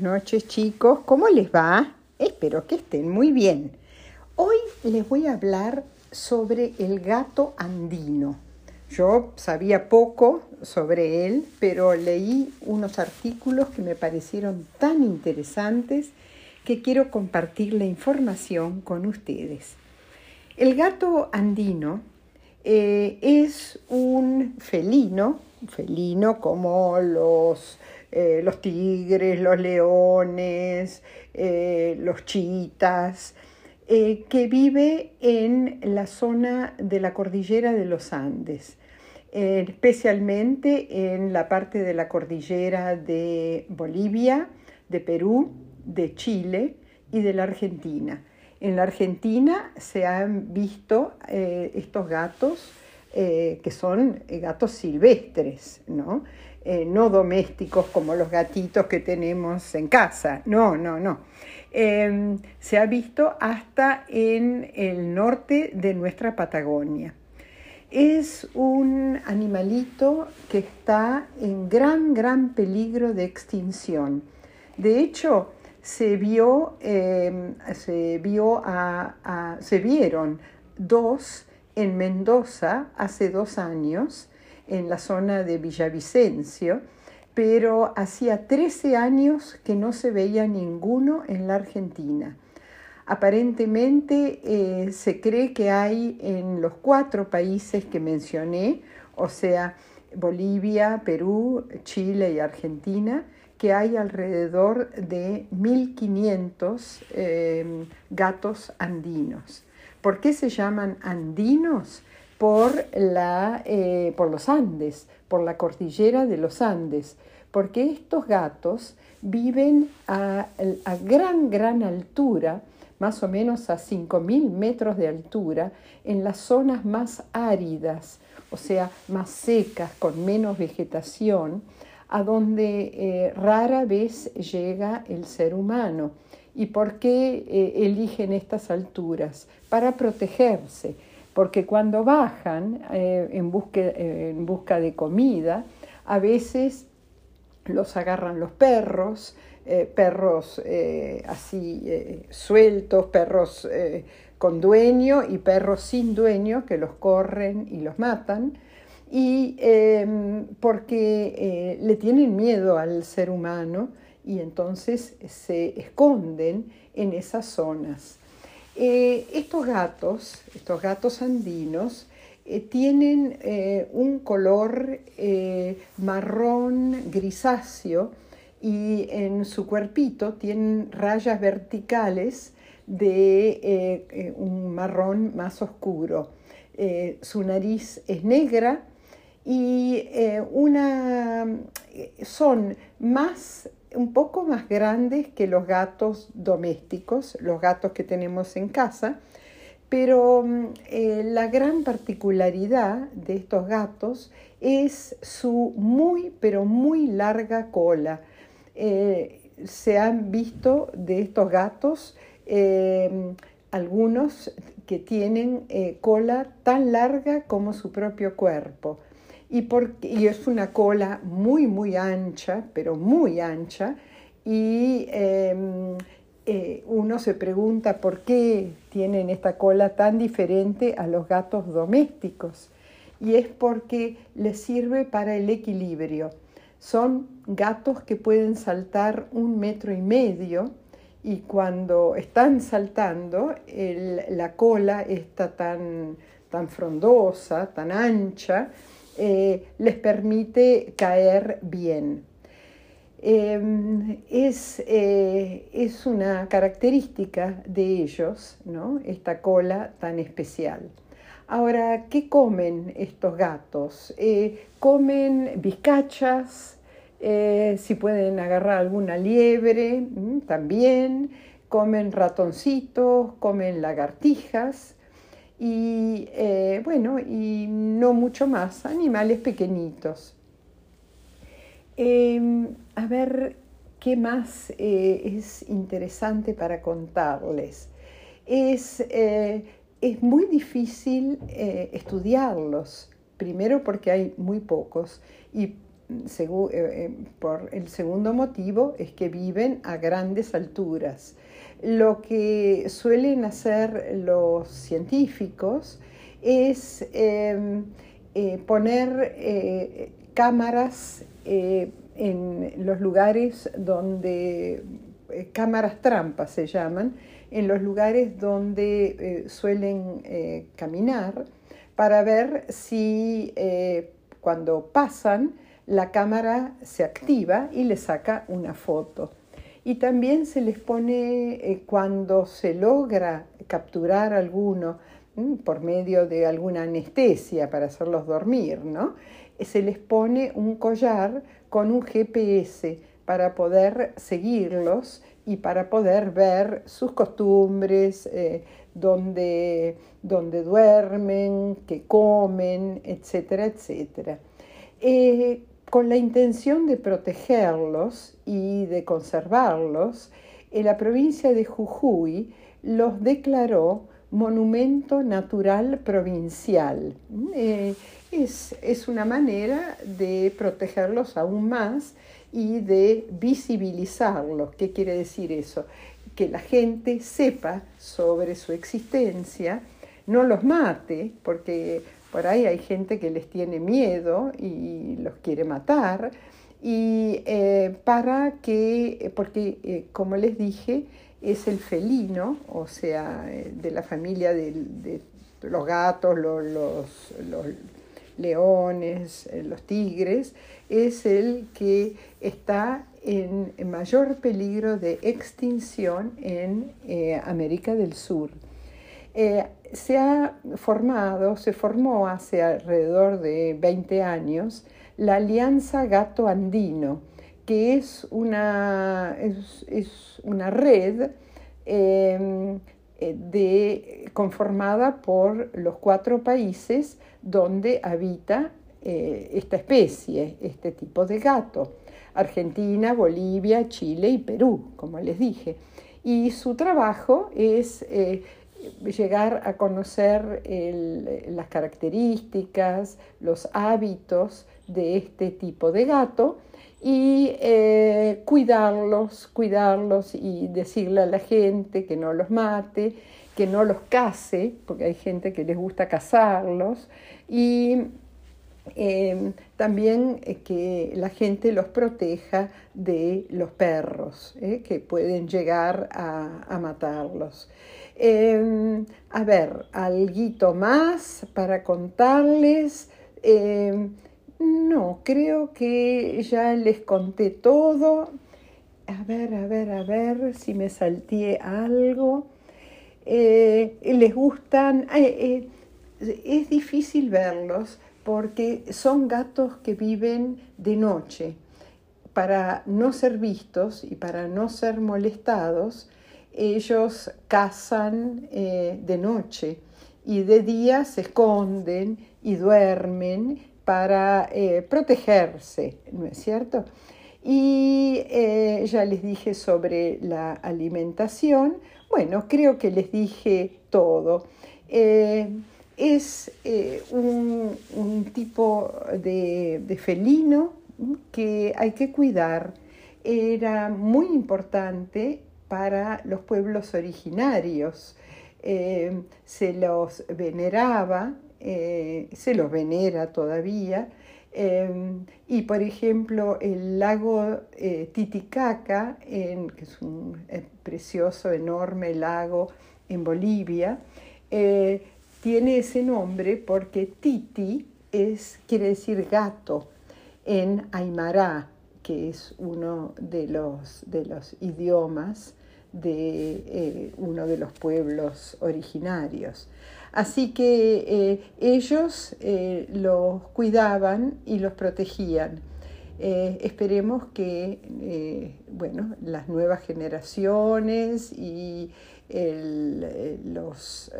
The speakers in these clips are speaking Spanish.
Noches chicos, ¿cómo les va? Espero que estén muy bien. Hoy les voy a hablar sobre el gato andino. Yo sabía poco sobre él, pero leí unos artículos que me parecieron tan interesantes que quiero compartir la información con ustedes. El gato andino eh, es un felino, felino como los, eh, los tigres, los leones, eh, los chitas, que vive en la zona de la cordillera de los Andes, especialmente en la parte de la cordillera de Bolivia, de Perú, de Chile y de la Argentina. En la Argentina se han visto eh, estos gatos eh, que son eh, gatos silvestres, ¿no? No domésticos como los gatitos que tenemos en casa, no, no, no. Em, se ha visto hasta en el norte de nuestra Patagonia. Es un animalito que está en gran, gran peligro de extinción. De hecho, se vio, em, se, vio se vieron dos en Mendoza hace dos años, en la zona de Villavicencio, pero hacía 13 años que no se veía ninguno en la Argentina. Aparentemente eh, se cree que hay en los cuatro países que mencioné, o sea, Bolivia, Perú, Chile y Argentina, que hay alrededor de 1.500 eh, gatos andinos. ¿Por qué se llaman andinos? Por, la, eh, por los Andes, por la cordillera de los Andes, porque estos gatos viven a, gran, gran altura, más o menos a 5.000 metros de altura, en las zonas más áridas, o sea, más secas, con menos vegetación, a donde eh, rara vez llega el ser humano. ¿Y por qué eh, eligen estas alturas? Para protegerse, porque cuando bajan eh, en, en, busca de comida, a veces los agarran los perros, perros así sueltos, perros con dueño y perros sin dueño que los corren y los matan y em, porque eh, le tienen miedo al ser humano y entonces se esconden en esas zonas. Eh, estos gatos, estos gatos andinos, eh, tienen un color marrón grisáceo y en su cuerpito tienen rayas verticales de un marrón más oscuro. su nariz es negra y eh, una, son más, un poco más grandes que los gatos domésticos, los gatos que tenemos en casa, pero mm, eh, la gran particularidad de estos gatos es su muy, pero muy larga cola. Eh, se han visto de estos gatos algunos que tienen cola tan larga como su propio cuerpo y, es una cola muy, muy ancha, pero muy ancha, y em, eh, uno se pregunta por qué tienen esta cola tan diferente a los gatos domésticos. Y es porque les sirve para el equilibrio. Son gatos que pueden saltar un metro y medio y cuando están saltando la cola está tan, tan frondosa, tan ancha, eh, les permite caer bien. Em, es, eh, es, una característica de ellos, ¿no? esta cola tan especial. Ahora, ¿qué comen estos gatos? Eh, comen bizcachas, si pueden agarrar alguna liebre, mm, también, comen ratoncitos, comen lagartijas, y eh, bueno, y no mucho más, animales pequeñitos. Em, a ver qué más eh, es interesante para contarles. Es, eh, es muy difícil estudiarlos, primero porque hay muy pocos y por el segundo motivo es que viven a grandes alturas. Lo que suelen hacer los científicos es em, poner cámaras en los lugares donde, cámaras trampas se llaman, en los lugares donde suelen caminar para ver si cuando pasan, la cámara se activa y le saca una foto. Y también se les pone, eh, cuando se logra capturar alguno mm, por medio de alguna anestesia para hacerlos dormir, ¿no? Eh, se les pone un collar con un GPS para poder seguirlos y para poder ver sus costumbres, eh, donde, duermen, qué comen, etcétera, etcétera. Eh, con la intención de protegerlos y de conservarlos, en la provincia de Jujuy los declaró monumento natural provincial. Eh, es, es, una manera de protegerlos aún más y de visibilizarlos. ¿Qué quiere decir eso? que la gente sepa sobre su existencia, no los mate, porque por ahí hay gente que les tiene miedo y los quiere matar, y eh, para que, porque eh, como les dije, es el felino, o sea, eh, de la familia de, los gatos, los, leones, los tigres, es el que está en mayor peligro de extinción en América del Sur. Se ha formado, se formó hace alrededor de 20 años la Alianza Gato Andino, que es una, es, una red em, eh, conformada por los cuatro países donde habita esta especie, este tipo de gato. Argentina, Bolivia, Chile y Perú, como les dije. Y su trabajo es eh, llegar a conocer las características, los hábitos de este tipo de gato y eh, cuidarlos, cuidarlos y decirle a la gente que no los mate, que no los case, porque hay gente que les gusta cazarlos, y Em, también eh, que la gente los proteja de los perros eh, que pueden llegar a, matarlos. Em, a ver, algo más para contarles. Em, no, creo que ya les conté todo. A ver, a ver, a ver si me salté algo. Eh, les gustan, es difícil verlos porque son gatos que viven de noche. Para no ser vistos y para no ser molestados, ellos cazan eh, de noche y de día se esconden y duermen para eh, protegerse, ¿no es cierto? Y eh, ya les dije sobre la alimentación. Bueno, creo que les dije todo es un, tipo de, felino que hay que cuidar. Era muy importante para los pueblos originarios. Eh, se los veneraba, eh, se los venera todavía. y por ejemplo, el lago Titicaca, que es un precioso, enorme lago en Bolivia, tiene ese nombre porque Titi es, quiere decir gato en Aymara, que es uno de los, de los idiomas de eh, uno de los pueblos originarios. Así que eh, ellos eh, los cuidaban y los protegían. esperemos que bueno, las nuevas generaciones y los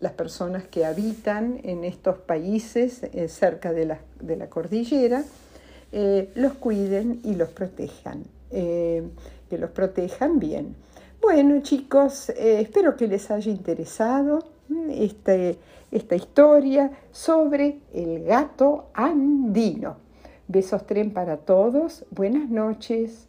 las personas que habitan en estos países cerca de la, cordillera, eh, los cuiden y los protejan, que los protejan bien. Bueno chicos, espero que les haya interesado mm, este, esta historia sobre el gato andino. Besos tren para todos. Buenas noches.